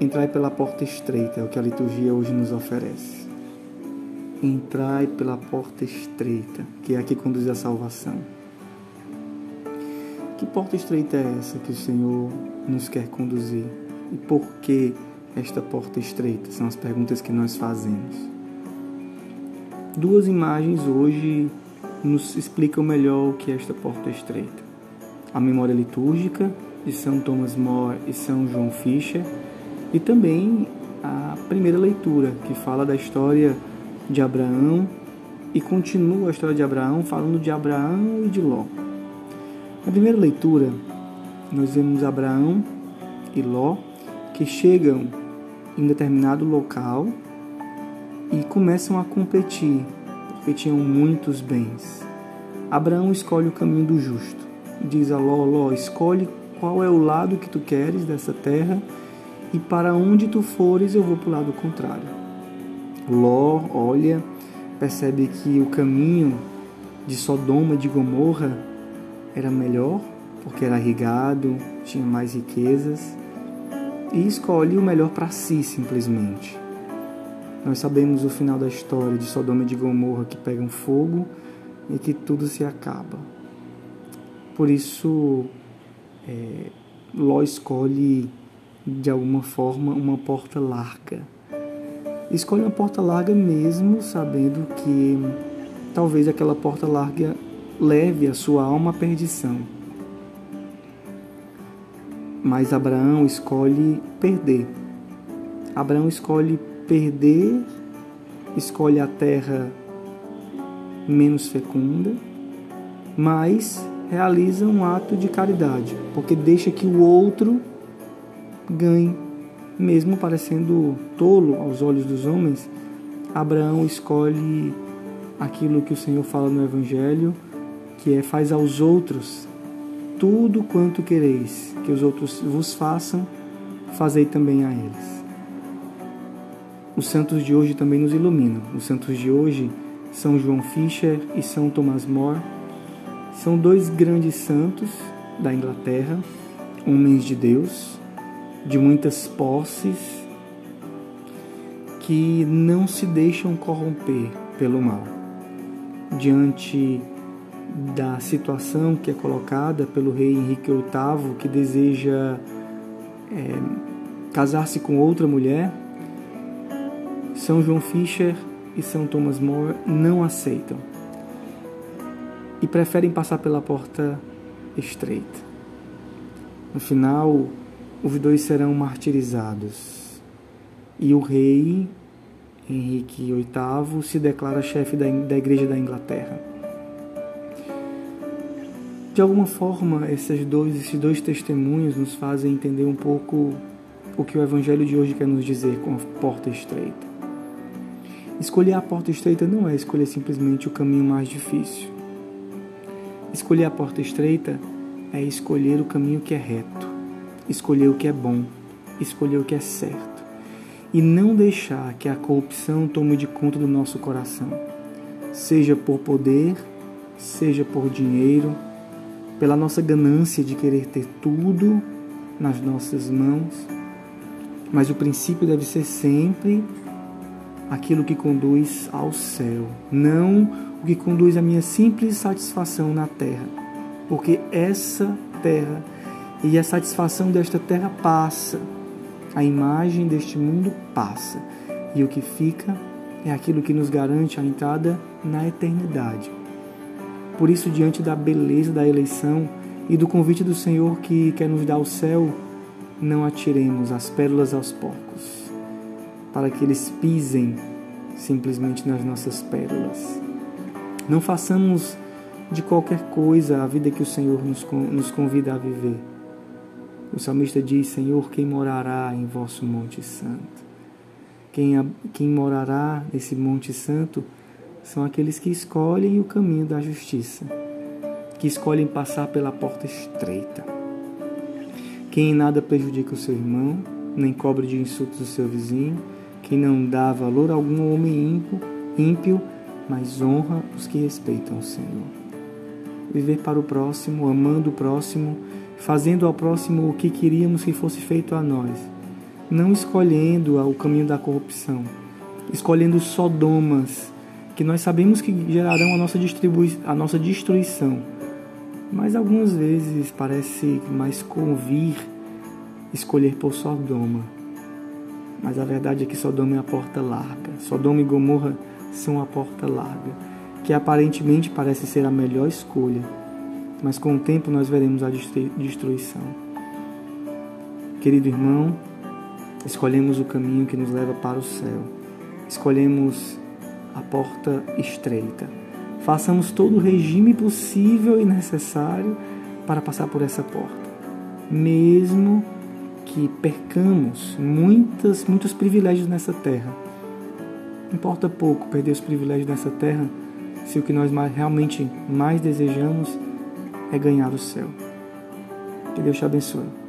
Entrai pela porta estreita, é o que a liturgia hoje nos oferece. Entrai pela porta estreita, que é a que conduz à salvação. Que porta estreita é essa que o Senhor nos quer conduzir? E por que esta porta estreita? São as perguntas que nós fazemos. Duas imagens hoje nos explicam melhor o que é esta porta estreita. A memória litúrgica de São Thomas More e São João Fischer e também a primeira leitura, que fala da história de Abraão e continua a história de Abraão falando de Abraão e de Ló. Na primeira leitura, nós vemos Abraão e Ló que chegam em determinado local e começam a competir, porque tinham muitos bens. Abraão escolhe o caminho do justo. Diz a Ló, Ló, escolhe qual é o lado que tu queres dessa terra e para onde tu fores eu vou para o lado contrário. Ló olha, percebe que o caminho de Sodoma e de Gomorra era melhor, porque era irrigado, tinha mais riquezas, e escolhe o melhor para si simplesmente. Nós sabemos o final da história de Sodoma e de Gomorra que pegam fogo e que tudo se acaba. Por isso, é, Ló escolhe de alguma forma, uma porta larga. Escolhe uma porta larga mesmo sabendo que talvez aquela porta larga leve a sua alma à perdição. Mas Abraão escolhe perder. Abraão escolhe perder, escolhe a terra menos fecunda, mas realiza um ato de caridade, porque deixa que o outro ganhe. Mesmo parecendo tolo aos olhos dos homens, Abraão escolhe aquilo que o Senhor fala no Evangelho, que é: faz aos outros tudo quanto quereis que os outros vos façam, fazei também a eles. Os santos de hoje também nos iluminam. Os santos de hoje, São João Fischer e São Thomas More, são dois grandes santos da Inglaterra, homens de Deus, de muitas posses que não se deixam corromper pelo mal. Diante da situação que é colocada pelo rei Henrique VIII, que deseja é, casar-se com outra mulher, São João Fischer e São Thomas More não aceitam e preferem passar pela porta estreita. No final, os dois serão martirizados. E o rei Henrique VIII se declara chefe da, da Igreja da Inglaterra. De alguma forma, esses dois, esses dois testemunhos nos fazem entender um pouco o que o Evangelho de hoje quer nos dizer com a porta estreita. Escolher a porta estreita não é escolher simplesmente o caminho mais difícil. Escolher a porta estreita é escolher o caminho que é reto escolher o que é bom, escolher o que é certo e não deixar que a corrupção tome de conta do nosso coração, seja por poder, seja por dinheiro, pela nossa ganância de querer ter tudo nas nossas mãos. Mas o princípio deve ser sempre aquilo que conduz ao céu, não o que conduz à minha simples satisfação na terra, porque essa terra e a satisfação desta terra passa, a imagem deste mundo passa, e o que fica é aquilo que nos garante a entrada na eternidade. Por isso, diante da beleza da eleição e do convite do Senhor que quer nos dar o céu, não atiremos as pérolas aos porcos, para que eles pisem simplesmente nas nossas pérolas. Não façamos de qualquer coisa a vida que o Senhor nos convida a viver o salmista diz: Senhor, quem morará em vosso Monte Santo? Quem, quem morará nesse Monte Santo são aqueles que escolhem o caminho da justiça, que escolhem passar pela porta estreita. Quem em nada prejudica o seu irmão, nem cobre de insultos o seu vizinho, quem não dá valor algum ao homem ímpio, ímpio, mas honra os que respeitam o Senhor. Viver para o próximo, amando o próximo, fazendo ao próximo o que queríamos que fosse feito a nós, não escolhendo o caminho da corrupção, escolhendo Sodomas, que nós sabemos que gerarão a nossa, a nossa destruição. Mas algumas vezes parece mais convir escolher por Sodoma. Mas a verdade é que Sodoma é a porta larga. Sodoma e Gomorra são a porta larga, que aparentemente parece ser a melhor escolha, mas com o tempo nós veremos a destruição. Querido irmão, escolhemos o caminho que nos leva para o céu. Escolhemos a porta estreita. Façamos todo o regime possível e necessário para passar por essa porta, mesmo que percamos muitas, muitos privilégios nessa terra. Importa pouco perder os privilégios nessa terra se o que nós mais, realmente mais desejamos é ganhar o céu. Que Deus te abençoe.